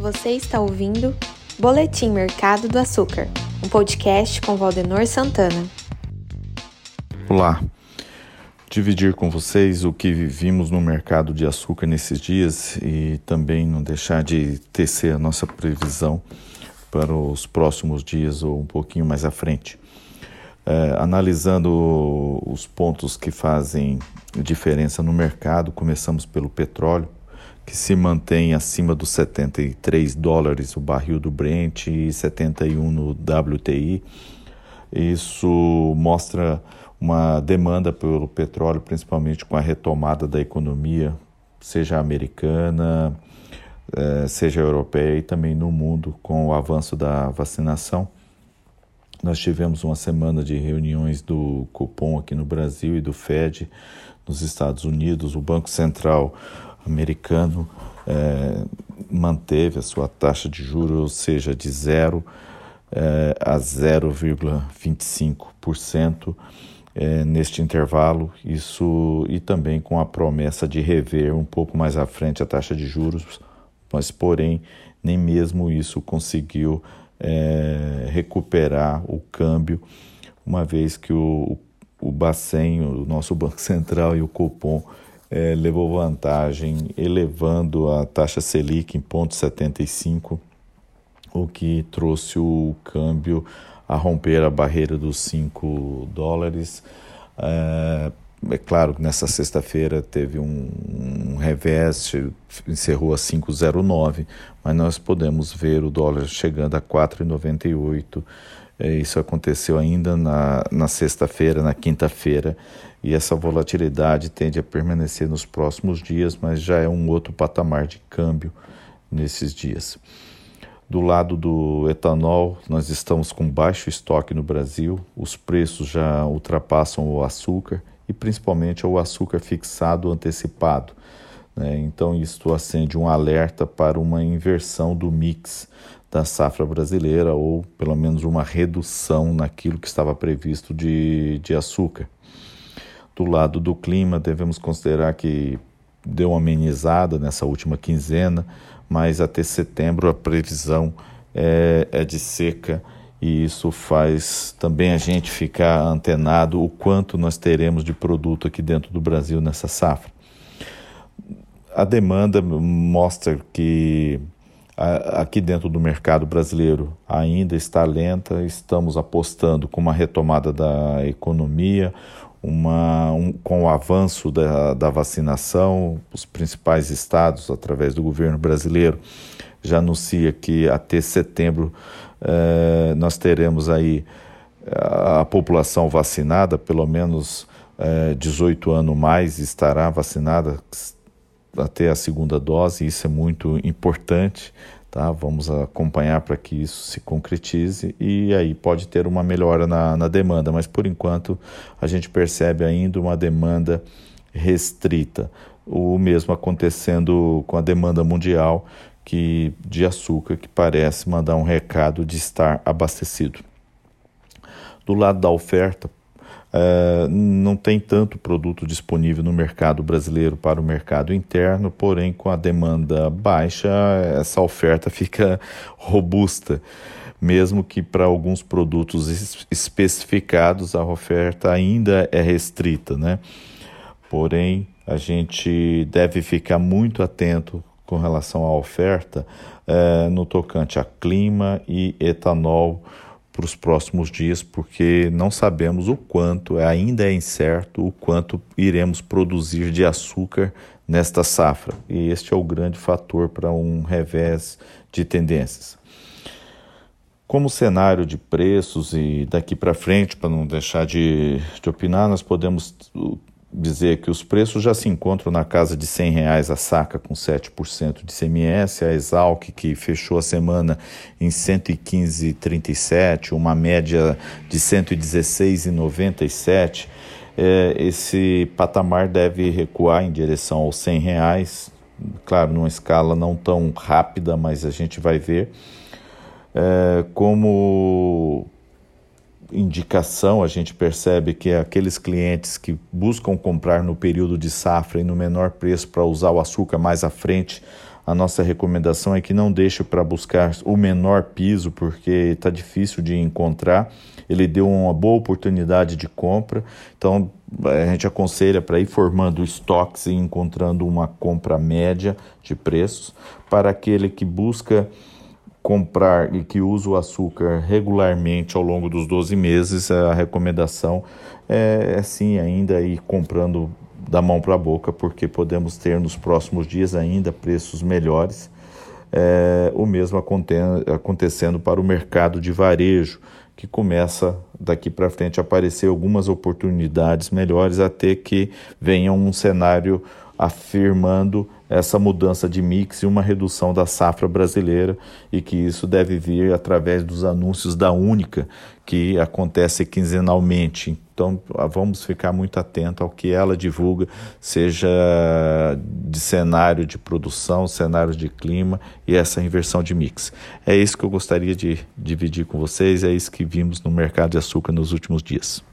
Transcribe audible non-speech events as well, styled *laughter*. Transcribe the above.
Você está ouvindo Boletim Mercado do Açúcar, um podcast com Valdenor Santana. Olá, dividir com vocês o que vimos no mercado de açúcar nesses dias e também não deixar de tecer a nossa previsão para os próximos dias ou um pouquinho mais à frente. É, analisando os pontos que fazem diferença no mercado, começamos pelo petróleo que se mantém acima dos 73 dólares o barril do Brent e 71 no WTI. Isso mostra uma demanda pelo petróleo, principalmente com a retomada da economia, seja americana, eh, seja europeia e também no mundo, com o avanço da vacinação. Nós tivemos uma semana de reuniões do Copom aqui no Brasil e do Fed nos Estados Unidos. O Banco Central americano é, manteve a sua taxa de juros, ou seja, de 0 é, a 0,25% é, neste intervalo, isso e também com a promessa de rever um pouco mais à frente a taxa de juros, mas porém nem mesmo isso conseguiu é, recuperar o câmbio, uma vez que o, o Bacen, o nosso *laughs* Banco Central e o Copom é, levou vantagem, elevando a taxa Selic em 0,75, o que trouxe o câmbio a romper a barreira dos 5 dólares. É, é claro que nessa sexta-feira teve um, um revés, encerrou a 5,09, mas nós podemos ver o dólar chegando a 4,98. É, isso aconteceu ainda na, na sexta-feira, na quinta-feira, e essa volatilidade tende a permanecer nos próximos dias, mas já é um outro patamar de câmbio nesses dias. Do lado do etanol, nós estamos com baixo estoque no Brasil, os preços já ultrapassam o açúcar e principalmente o açúcar fixado antecipado. Né? Então, isto acende um alerta para uma inversão do mix da safra brasileira ou pelo menos uma redução naquilo que estava previsto de, de açúcar. Do lado do clima, devemos considerar que deu uma amenizada nessa última quinzena, mas até setembro a previsão é, é de seca e isso faz também a gente ficar antenado o quanto nós teremos de produto aqui dentro do Brasil nessa safra. A demanda mostra que aqui dentro do mercado brasileiro ainda está lenta, estamos apostando com uma retomada da economia, uma, um, com o avanço da, da vacinação, os principais estados, através do governo brasileiro, já anuncia que até setembro eh, nós teremos aí a, a, população vacinada, pelo menos eh, 18 anos mais estará vacinada até a segunda dose, isso é muito importante. Tá? Vamos acompanhar para que isso se concretize e aí pode ter uma melhora na, na demanda, mas por enquanto a gente percebe ainda uma demanda restrita. O mesmo acontecendo com a demanda mundial que de açúcar, que parece mandar um recado de estar abastecido. Do lado da oferta, Uh, não tem tanto produto disponível no mercado brasileiro para o mercado interno, porém, com a demanda baixa, essa oferta *laughs* fica robusta, mesmo que para alguns produtos especificados a oferta ainda é restrita, né? Porém, a gente deve ficar muito atento com relação à oferta uh, no tocante a clima e etanol para os próximos dias, porque não sabemos o quanto, ainda é incerto o quanto iremos produzir de açúcar nesta safra. E este é o grande fator para um revés de tendências. Como cenário de preços e daqui para frente, para não deixar de, de opinar, nós podemos dizer que os preços já se encontram na casa de R$ reais a saca com 7% de CMS, a Exalc que fechou a semana em 115,37, uma média de 116,97. É, esse patamar deve recuar em direção aos R$ reais, claro, numa escala não tão rápida, mas a gente vai ver. É, como indicação, a gente percebe que aqueles clientes que buscam comprar no período de safra e no menor preço para usar o açúcar mais à frente, a nossa recomendação é que não deixe para buscar o menor piso, porque está difícil de encontrar. Ele deu uma boa oportunidade de compra, então a gente aconselha para ir formando estoques e encontrando uma compra média de preços para aquele que busca comprar e que usa o açúcar regularmente ao longo dos 12 meses, a recomendação é, é sim ainda ir comprando da mão para a boca, porque podemos ter nos próximos dias ainda preços melhores. É, o mesmo acontecendo para o mercado de varejo, que começa daqui para frente a aparecer algumas oportunidades melhores até que venha um cenário afirmando essa mudança de mix e uma redução da safra brasileira e que isso deve vir através dos anúncios da Única, que acontece quinzenalmente. Então, vamos ficar muito atento ao que ela divulga, seja de cenário de produção, cenário de clima e essa inversão de mix. É isso que eu gostaria de dividir com vocês, é isso que vimos no mercado de açúcar nos últimos dias.